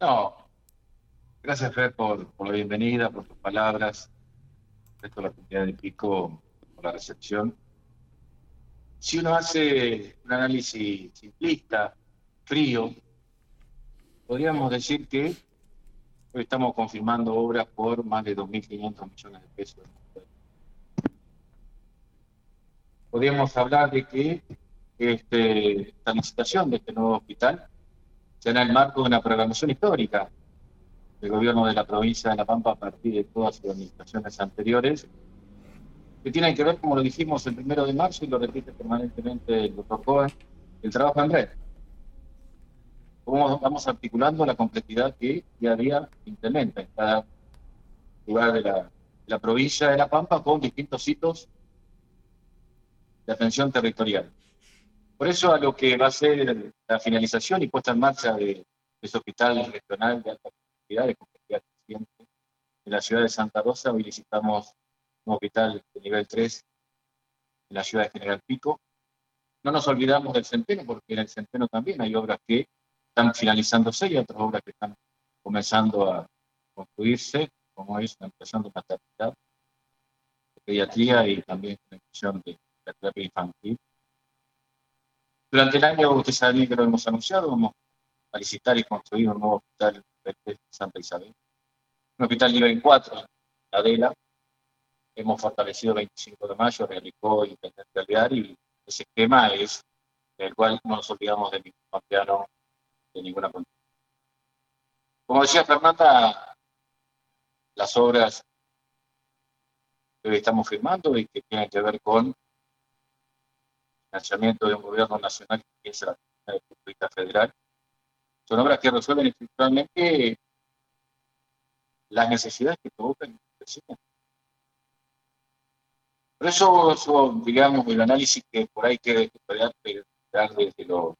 No, gracias Fer por, la bienvenida, por tus palabras, resto la comunidad de Pico por la recepción. Si uno hace un análisis simplista, frío, podríamos decir que hoy estamos confirmando obras por más de 2.500 millones de pesos. Podríamos hablar de que este, licitación de este nuevo hospital será el marco de una programación histórica del gobierno de la provincia de La Pampa a partir de todas sus administraciones anteriores, que tienen que ver, como lo dijimos el primero de marzo y lo repite permanentemente el doctor Cohen, el trabajo en red. Cómo vamos articulando la complejidad que día a día implementa en cada lugar de la, la provincia de La Pampa con distintos hitos de atención territorial. Por eso a lo que va a ser la finalización y puesta en marcha de, ese hospital regional de alta complejidad, de complejidad en la ciudad de Santa Rosa, hoy licitamos un hospital de nivel 3 en la ciudad de General Pico. No nos olvidamos del Centeno, porque en el Centeno también hay obras que están finalizándose y otras obras que están comenzando a construirse, como es la empezando de maternidad, de pediatría y también la inclusión de la terapia infantil durante el año, usted sabe que lo hemos anunciado, vamos a licitar y construir un nuevo hospital de Santa Isabel. Un hospital nivel 4 en Adela. Hemos fortalecido el 25 de mayo, realizó Intendente Alvear y ese esquema es el cual no nos olvidamos de ningún de ninguna condición. Como decía Fernanda, las obras que hoy estamos firmando y que tienen que ver con financiamiento de un gobierno nacional que es la República Federal. Son obras que resuelven estructuralmente las necesidades que provocan. Por eso, digamos, el análisis que por ahí que dar desde lo,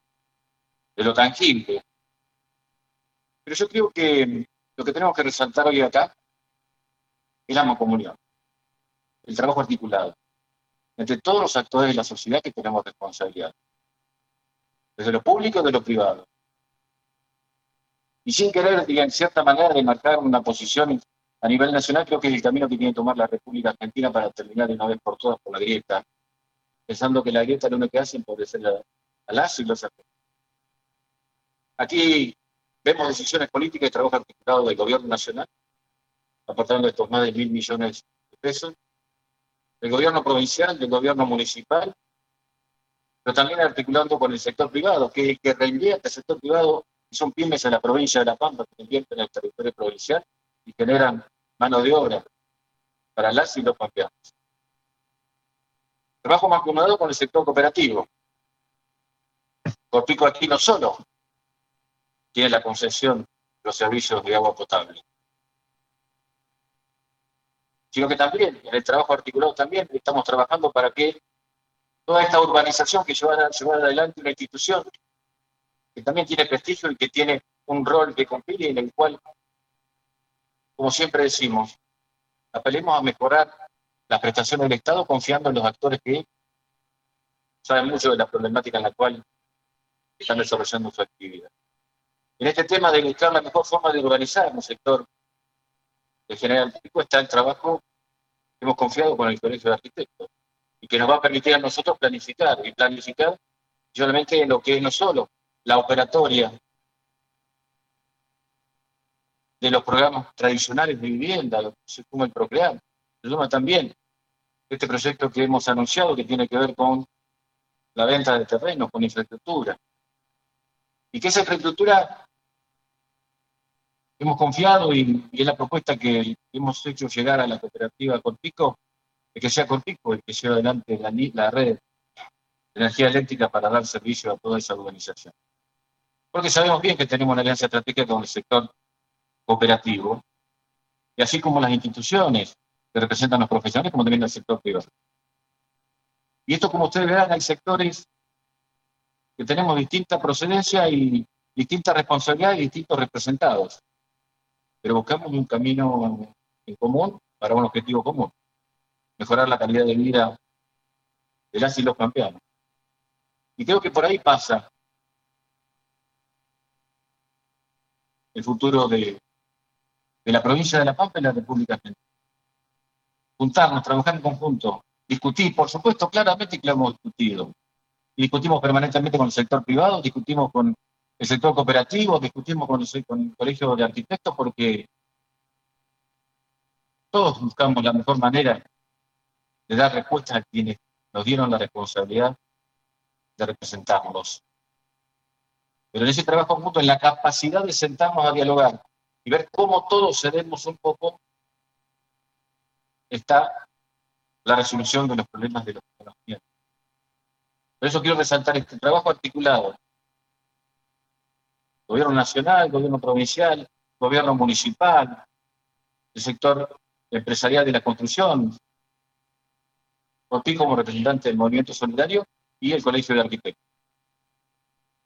de lo tangible. Pero yo creo que lo que tenemos que resaltar hoy acá es la comunión, el trabajo articulado entre todos los actores de la sociedad que tenemos responsabilidad, desde lo público y de lo privado. Y sin querer, en cierta manera, de marcar una posición a nivel nacional, creo que es el camino que tiene que tomar la República Argentina para terminar de una vez por todas por la grieta, pensando que la grieta lo único que hace es empobrecer a, a las y los argentinos. Aquí vemos decisiones políticas y trabajo articulado del gobierno nacional, aportando estos más de mil millones de pesos, del gobierno provincial, del gobierno municipal, pero también articulando con el sector privado, que, que reinvierte el sector privado, y son pymes en la provincia de La Pampa que invierten en el territorio provincial y generan mano de obra para las y los pampeanos. Trabajo mancomunado con el sector cooperativo. Corpico aquí no solo tiene la concesión de los servicios de agua potable, sino que también en el trabajo articulado también estamos trabajando para que toda esta urbanización que lleva, llevar adelante una institución que también tiene prestigio y que tiene un rol que cumplir y en el cual, como siempre decimos, apelemos a mejorar las prestaciones del Estado confiando en los actores que saben mucho de la problemática en la cual están desarrollando su actividad. En este tema de buscar la mejor forma de urbanizar un sector el general Pico está el trabajo hemos confiado con el Colegio de Arquitectos y que nos va a permitir a nosotros planificar y planificar solamente lo que es no solo la operatoria de los programas tradicionales de vivienda, como el Procrear, sino también este proyecto que hemos anunciado que tiene que ver con la venta de terrenos, con infraestructura. Y que esa infraestructura hemos confiado y, es la propuesta que hemos hecho llegar a la cooperativa Cortico, de que sea Cortico el que lleve adelante la, red de energía eléctrica para dar servicio a toda esa organización. Porque sabemos bien que tenemos una alianza estratégica con el sector cooperativo, y así como las instituciones que representan a los profesionales, como también el sector privado. Y esto, como ustedes verán, hay sectores que tenemos distinta procedencia y distinta responsabilidad y distintos representados pero buscamos un camino en común para un objetivo común, mejorar la calidad de vida de las y los campeanos. Y creo que por ahí pasa el futuro de, de la provincia de La Pampa y la República Argentina. Juntarnos, trabajar en conjunto, discutir, por supuesto, claramente que lo hemos discutido. Discutimos permanentemente con el sector privado, discutimos con el sector cooperativo, discutimos con el, Colegio de Arquitectos, porque todos buscamos la mejor manera de dar respuesta a quienes nos dieron la responsabilidad de representarnos. Pero en ese trabajo junto, en la capacidad de sentarnos a dialogar y ver cómo todos cedemos un poco, está la resolución de los problemas de los ciudadanos. Por eso quiero resaltar este trabajo articulado. Gobierno nacional, gobierno provincial, gobierno municipal, el sector empresarial de la construcción, por ti como representante del movimiento solidario y el Colegio de Arquitectos.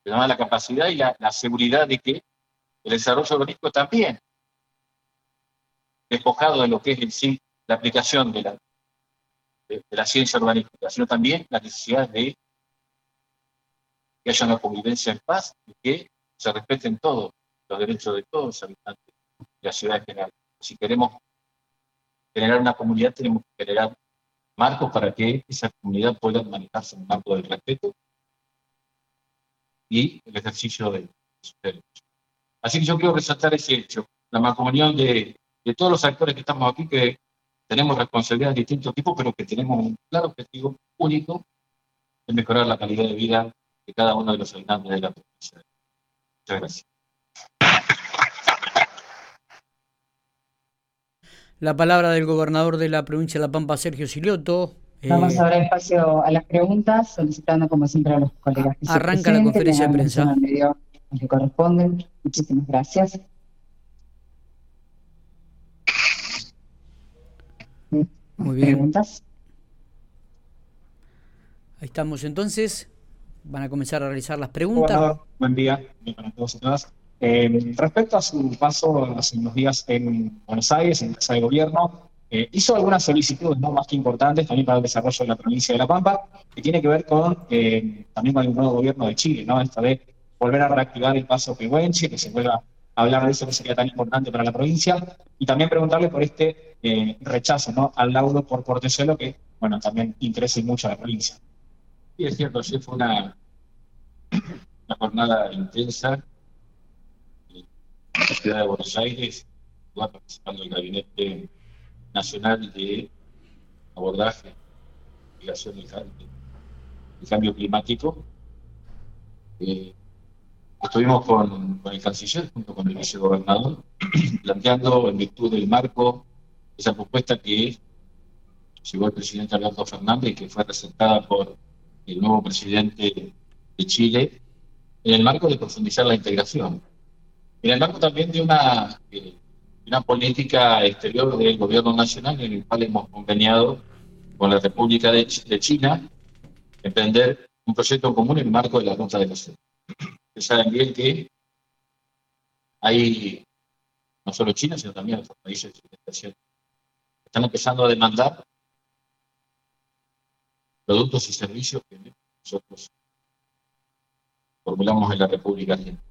Da la capacidad y la, seguridad de que el desarrollo urbanístico también, despojado de lo que es la aplicación de la, de, la ciencia urbanística, sino también la necesidad de que haya una convivencia en paz y que se respeten todos los derechos de todos los habitantes de la ciudad en general. Si queremos generar una comunidad, tenemos que generar marcos para que esa comunidad pueda manejarse en un marco del respeto y el ejercicio de sus derechos. Así que yo quiero resaltar ese hecho, la mancomunión de, todos los actores que estamos aquí, que tenemos responsabilidades de distintos tipos, pero que tenemos un claro objetivo único de mejorar la calidad de vida de cada uno de los habitantes de la provincia. Muchas gracias. La palabra del gobernador de la provincia de La Pampa, Sergio Silioto. Vamos a dar espacio a las preguntas, solicitando como siempre a los colegas que Arranca la conferencia de prensa. que corresponden. Muchísimas gracias. Muy bien. ¿Preguntas? Ahí estamos entonces. Van a comenzar a realizar las preguntas. buen día para todos y todas. Eh, respecto a su paso hace unos días en Buenos Aires, en Casa de Gobierno, eh, hizo algunas solicitudes no más que importantes también para el desarrollo de la provincia de La Pampa, que tiene que ver con eh, también con el nuevo gobierno de Chile, ¿no? Esta vez volver a reactivar el paso Pehuenche, que se vuelva a hablar de eso que sería tan importante para la provincia, y también preguntarle por este rechazo ¿no? al laudo por Portezuelo, que bueno, también interesa mucho a la provincia. Es cierto, sí fue una, una jornada intensa la ciudad de Buenos Aires, va participando el Gabinete Nacional de Abordaje, del Cambio, el cambio Climático. Eh, estuvimos con, con, el canciller, junto con el vicegobernador, planteando en virtud del marco esa propuesta que llegó el presidente Alberto Fernández y que fue presentada por el nuevo presidente de Chile, en el marco de profundizar la integración en el marco también de una, una política exterior del gobierno nacional en el cual hemos conveniado con la República de, China emprender un proyecto común en el marco de la Ruta de la Seda. Ustedes saben bien que hay no solo China, sino también otros países que están empezando a demandar productos y servicios que nosotros formulamos en la República Argentina.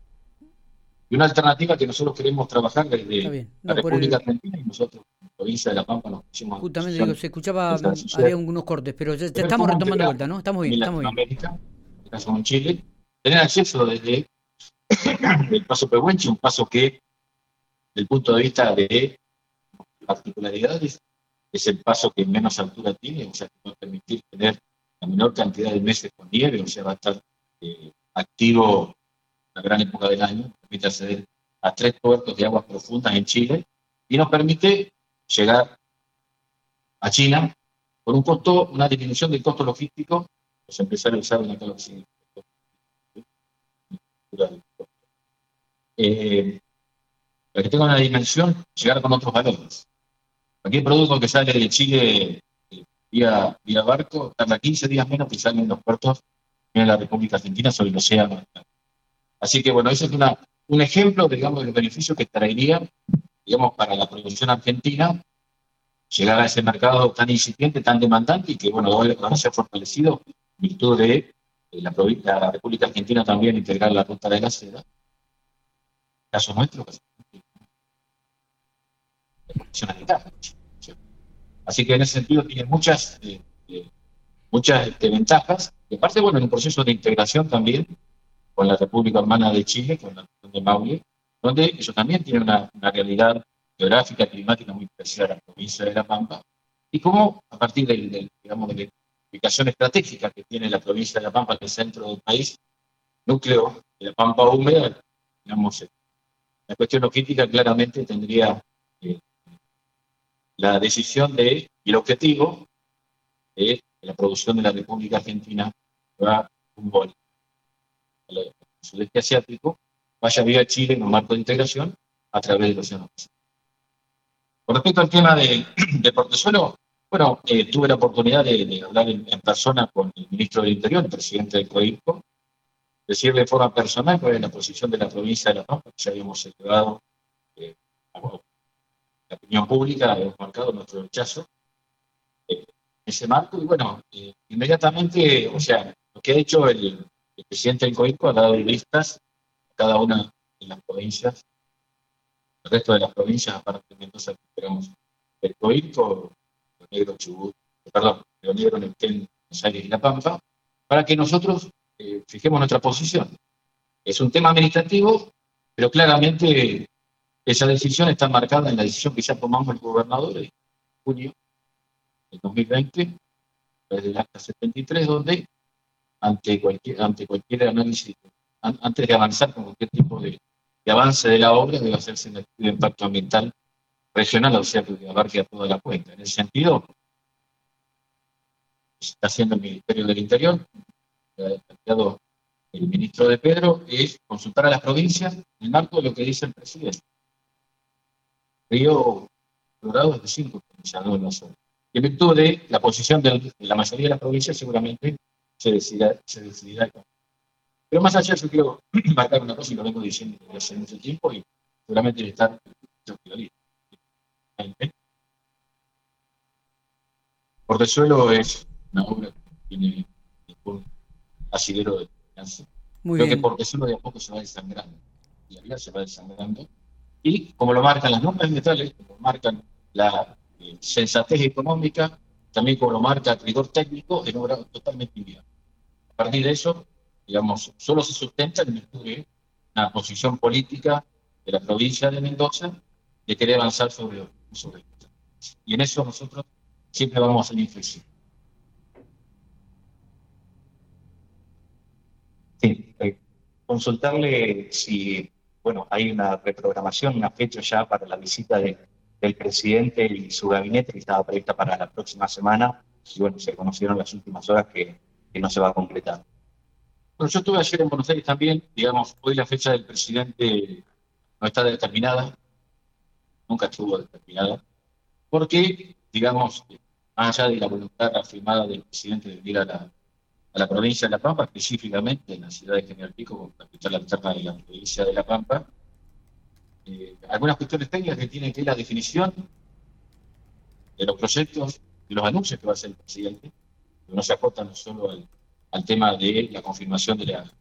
Y una alternativa que nosotros queremos trabajar desde la República Argentina y nosotros, la provincia de La Pampa, nos pusimos. Justamente, digo, se escuchaba, había algunos cortes, pero ya, estamos retomando vuelta, ¿no? Estamos bien, estamos bien. en este caso en Chile, tener acceso desde el paso Pehuenche, un paso que, desde el punto de vista de particularidades, es el paso que menos altura tiene, o sea, que va a permitir tener la menor cantidad de meses con nieve, o sea, va a estar eh, activo la gran época del año, permite acceder a tres puertos de aguas profundas en Chile y nos permite llegar a China por un costo, una disminución del costo logístico. Empresarios saben acá lo que significa. Eh, para que tenga una dimensión, llegar con otros valores. Cualquier producto que sale de Chile eh, vía, vía barco tarda 15 días menos que sale en los puertos en la República Argentina sobre el océano Así que bueno, ese es una, un ejemplo, digamos, del beneficio que traería, digamos, para la producción argentina llegar a ese mercado tan incipiente, tan demandante y que, bueno, hoy se ha fortalecido en virtud de la, República Argentina también integrar la ruta de la seda. caso nuestro, Así que en ese sentido tiene muchas, eh, eh, muchas este, ventajas. Y aparte, bueno, en un proceso de integración también con la República Hermana de Chile, con la región de Maule, donde ellos también tienen una, realidad geográfica, climática muy especial a la provincia de La Pampa, y cómo a partir del, digamos, de la ubicación estratégica que tiene la provincia de La Pampa, en el centro del país, núcleo de La Pampa húmeda, digamos, la cuestión logística claramente tendría eh, la decisión de, y el objetivo de la producción de la República Argentina va bol el sudeste asiático, vaya vía Chile en un marco de integración a través del Océano Pacífico. Con respecto al tema de, de bueno, eh, tuve la oportunidad de, hablar en, persona con el ministro del Interior, el presidente del COIPO, decirle de forma personal cuál es la posición de la provincia de La Pampa, que ya habíamos elevado eh, la opinión pública, hemos marcado nuestro rechazo en eh, ese marco, y bueno, eh, inmediatamente, o sea, lo que ha hecho el, presidente del COICO ha dado listas a cada una de las provincias, el resto de las provincias, aparte de Mendoza, que esperamos el COICO, Río Negro, Chubut, perdón, Río Negro, Neuquén, Buenos Aires y La Pampa, para que nosotros eh, fijemos nuestra posición. Es un tema administrativo, pero claramente esa decisión está marcada en la decisión que ya tomamos el gobernador en junio del 2020, desde el acta 73, donde ante cualquier, ante cualquier análisis, antes de avanzar con cualquier tipo de, avance de la obra, debe hacerse un estudio de impacto ambiental regional, o sea, que abarque a toda la cuenta. En ese sentido, está haciendo el Ministerio del Interior, ha planteado el ministro de Pedro, es consultar a las provincias en el marco de lo que dice el presidente. Río Colorado es de cinco provincias, no una sola. Y en virtud de la posición de la mayoría de las provincias, seguramente se decidirá, se decidirá Pero más allá, yo quiero marcar una cosa y lo vengo diciendo desde hace mucho tiempo y seguramente estar suelo es una obra que tiene un asidero de finanzas. Creo que Portezuelo de a poco se va desangrando. Y la vida se va desangrando y como lo marcan las normas ambientales, como marcan la eh, sensatez económica, también como lo marca el rigor técnico, en obra totalmente inviable. A partir de eso, digamos, solo se sustenta en virtud de una posición política de la provincia de Mendoza de querer avanzar sobre, sobre esto. Y en eso nosotros siempre vamos a ser inflexibles. Sí, eh, consultarle si bueno, hay una reprogramación, una fecha ya para la visita del presidente y su gabinete que estaba prevista para la próxima semana y bueno, se conocieron las últimas horas que, no se va a completar. Bueno, yo estuve ayer en Buenos Aires también, digamos, hoy la fecha del presidente no está determinada, nunca estuvo determinada, porque, digamos, más allá de la voluntad afirmada del presidente de ir a la, a la provincia de La Pampa, específicamente en la ciudad de General Pico, como capital alterna de la provincia de La Pampa. Eh, algunas cuestiones técnicas que tienen que ver la definición de los proyectos, de los anuncios que va a hacer el presidente, que no se acotan solo al, tema de la confirmación de la,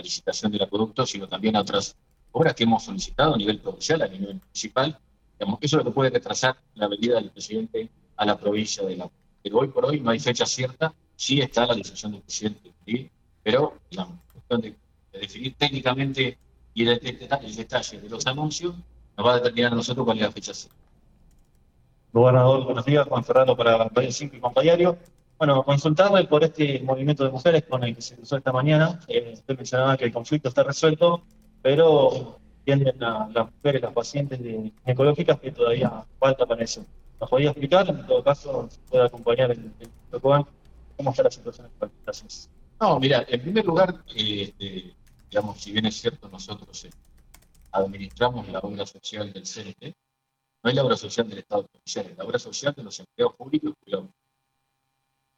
licitación del acueducto, sino también a otras obras que hemos solicitado a nivel provincial, a nivel municipal. eso es lo que puede retrasar la venida del presidente a la provincia de La Pampa. Pero hoy por hoy no hay fecha cierta sí está la decisión del presidente, pero la cuestión de, definir técnicamente y el, detalle de los anuncios nos va a determinar a nosotros cuál es la fecha. Gobernador, buenos días, Juan Ferrando para Valle 5 y Compañario. Bueno, consultarle por este movimiento de mujeres con el que se cruzó esta mañana. Eh, usted mencionaba que el conflicto está resuelto, pero tienden a las mujeres, las pacientes de, ecológicas que todavía falta para eso. ¿Nos podría explicar? En todo caso, puede acompañar el, el ¿Cómo está la situación No, mira, en primer lugar, este, digamos, si bien es cierto, nosotros eh, administramos la obra social del CNT, no es la obra social del Estado Provincial, es la obra social de los empleados públicos y En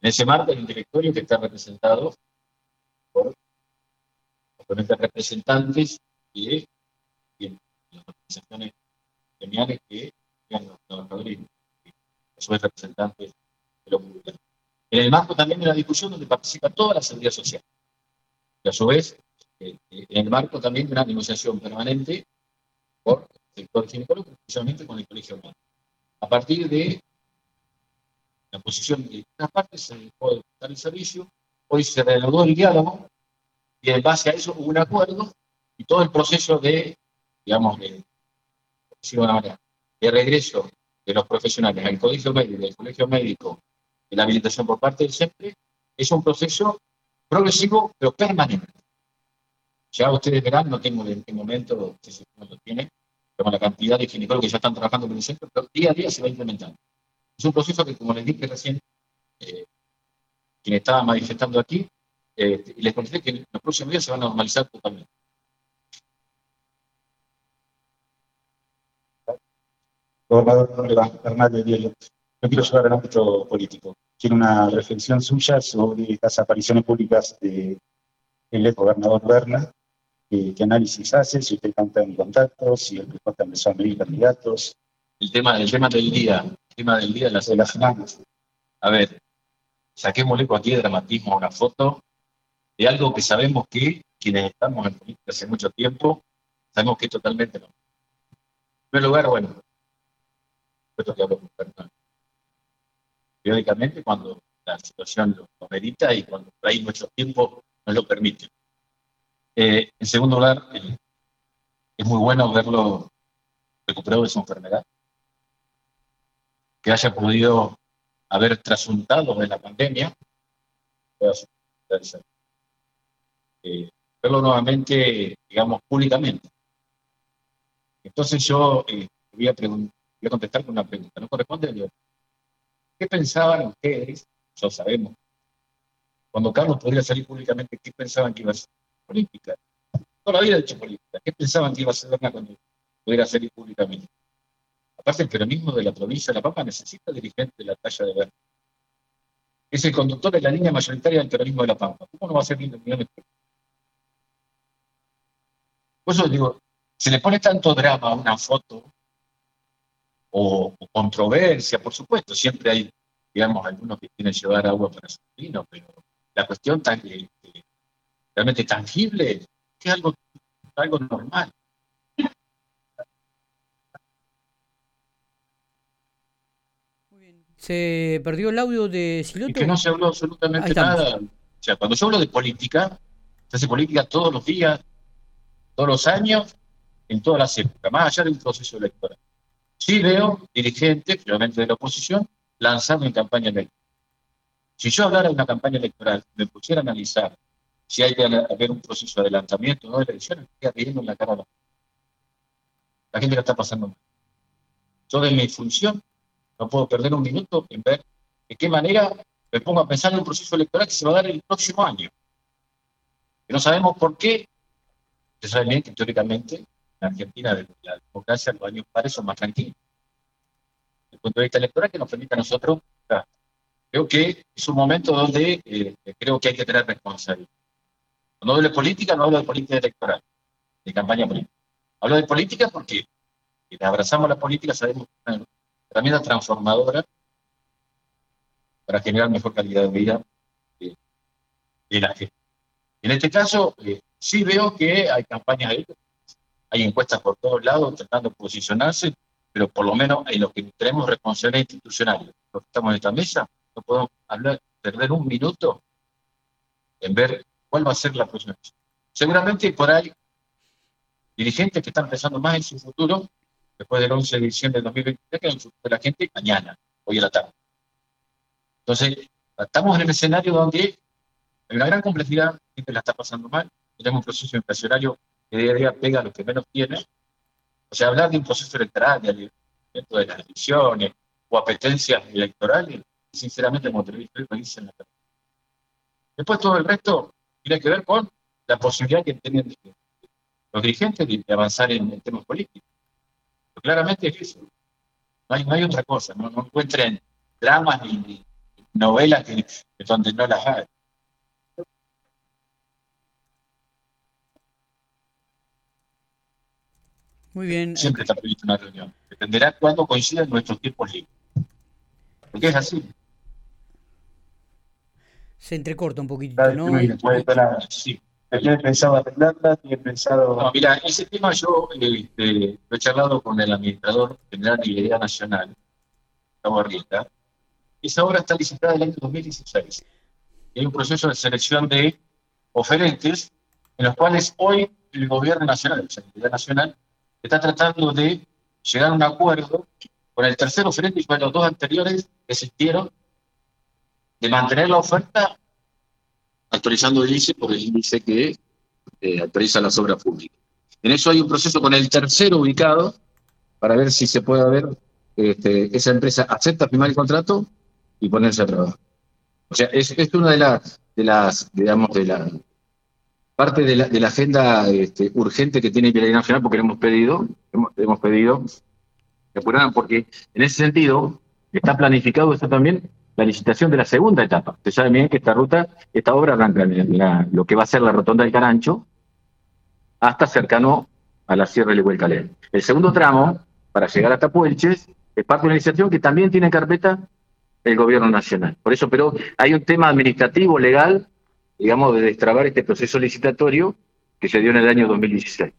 ese marco un directorio que está representado por los representantes y las organizaciones gremiales que sean los trabajadores y vez representantes de los públicos en el marco también de la discusión donde participa toda la seguridad social. Y a su vez, eh, eh, en el marco también de una negociación permanente por el sector ginecológico, especialmente con el colegio médico. A partir de la posición de estas partes se dejó de prestar el servicio, hoy se reanudó el diálogo y en base a eso hubo un acuerdo y todo el proceso de, digamos, de, de regreso de los profesionales al colegio médico, del colegio médico, la habilitación por parte del CEPRE, es un proceso progresivo pero permanente. Ya ustedes verán, no tengo en qué momento, no lo con la cantidad de ginecólogos que ya están trabajando en el centro, pero día a día se va implementando. Es un proceso que, como les dije recién, eh, quien estaba manifestando aquí, eh, y les conté que en los próximos días se va a normalizar totalmente. Gobernador Hernández Diego, yo quiero llevar al ámbito político. Quiero una reflexión suya sobre estas apariciones públicas del ex gobernador Berna eh, qué análisis hace, si usted canta en contacto, si el PJ empezó a medir candidatos. El tema, el tema del día, el tema del día de las, de las semanas. A ver, saquémosle cualquier dramatismo a una foto de algo que sabemos que quienes estamos en política hace mucho tiempo, sabemos que es totalmente no. En primer lugar, bueno, esto que hablo con personas. Periódicamente cuando la situación lo, lo merita y cuando hay mucho tiempo nos lo permite. Eh, en segundo lugar, eh, es muy bueno verlo recuperado de su enfermedad, que haya podido haber trasuntado de la pandemia, eh, verlo nuevamente, digamos, públicamente. Entonces yo voy, a voy contestar con una pregunta, no corresponde ¿Qué pensaban ustedes? Ya sabemos. Cuando Carlos podría salir públicamente, ¿qué pensaban que iba a ser? política. Toda la vida he hecho política. ¿Qué pensaban que iba a ser Berna cuando pudiera salir públicamente? Aparte, el peronismo de la provincia de La Pampa necesita dirigentes de la talla de Berna. Es el conductor de la línea mayoritaria del peronismo de La Pampa. ¿Cómo no va a ser lindo millones de Por eso digo, se le pone tanto drama a una foto o, controversia, por supuesto, siempre hay, digamos, algunos que quieren llevar agua para su vino, pero la cuestión tan, que realmente tangible, es algo, algo normal. Se perdió el audio de Siloto. Y que no se habló absolutamente nada. O sea, cuando yo hablo de política, se hace política todos los días, todos los años, en todas las épocas, más allá de un proceso electoral. Sí veo dirigentes, finalmente de la oposición, lanzando en campaña electoral. Si yo hablara de una campaña electoral, me pusiera a analizar si hay que haber un proceso de adelantamiento no de elecciones, queda riendo en la cara a la gente. La gente la está pasando mal. Yo de mi función no puedo perder un minuto en ver de qué manera me pongo a pensar en un proceso electoral que se va a dar el próximo año. Que no sabemos por qué. Se sabe bien que teóricamente en Argentina la democracia los años pares son más tranquilos. Desde el punto de vista electoral que nos permite a nosotros, creo que es un momento donde eh, creo que hay que tener responsabilidad. No hablo de política, no hablo de política electoral, de campaña política. Hablo de política porque si abrazamos la política sabemos que es una herramienta transformadora para generar mejor calidad de vida de, la gente. En este caso, eh, sí veo que hay campañas hay encuestas por todos lados tratando de posicionarse, pero por lo menos en lo que tenemos responsabilidad institucional, los que estamos en esta mesa, no podemos hablar, perder un minuto en ver cuál va a ser la próxima. Seguramente por ahí dirigentes que están pensando más en su futuro después del 11 de diciembre de 2023 que en el futuro de la gente mañana, hoy en la tarde. Entonces, estamos en el escenario donde hay una gran complejidad, la gente la está pasando mal, tenemos un proceso inflacionario que día a día pega a los que menos tienen. O sea, hablar de un proceso electoral, de, las elecciones o apetencias electorales, sinceramente, como te lo dicen la Después todo el resto tiene que ver con la posibilidad que tienen los dirigentes de, avanzar en, temas políticos. Claramente es eso. No hay, no otra cosa. No, encuentren dramas ni, novelas donde no las hay. Muy bien. Siempre está prevista una reunión. Dependerá cuándo coincidan nuestros tiempos libres. Porque es así se entrecorta un poquito, ¿no? Sí. ¿Tiene pensado arreglarla? ¿Tiene pensado...? No, mira, ese tema yo este, lo he charlado con el administrador general de Idea Nacional, Gustavo Arrieta. Esa obra está licitada el año 2016. hay un proceso de selección de oferentes en los cuales hoy el gobierno nacional, la Seguridad Nacional, está tratando de llegar a un acuerdo con el tercer oferente y con los dos anteriores que existieron de mantener la oferta actualizando el ICE por el índice que eh, actualiza las obras públicas. En eso hay un proceso con el tercero ubicado para ver si se puede ver este, esa empresa acepta firmar el contrato y ponerse a trabajar. O sea, es, es una de las, de las, digamos, de la parte de la, de la agenda este, urgente que tiene Vialidad Nacional, porque le hemos pedido, hemos, hemos pedido que apuraran, porque en ese sentido está planificado eso también la licitación de la segunda etapa. Usted sabe bien que esta ruta, esta obra arranca en la, lo que va a ser la rotonda del Carancho hasta cercano a la Sierra de Calén. El segundo tramo, para llegar hasta Puelches, es parte de una licitación que también tiene en carpeta el gobierno nacional. Por eso, pero hay un tema administrativo, legal, digamos, de destrabar este proceso licitatorio que se dio en el año 2016.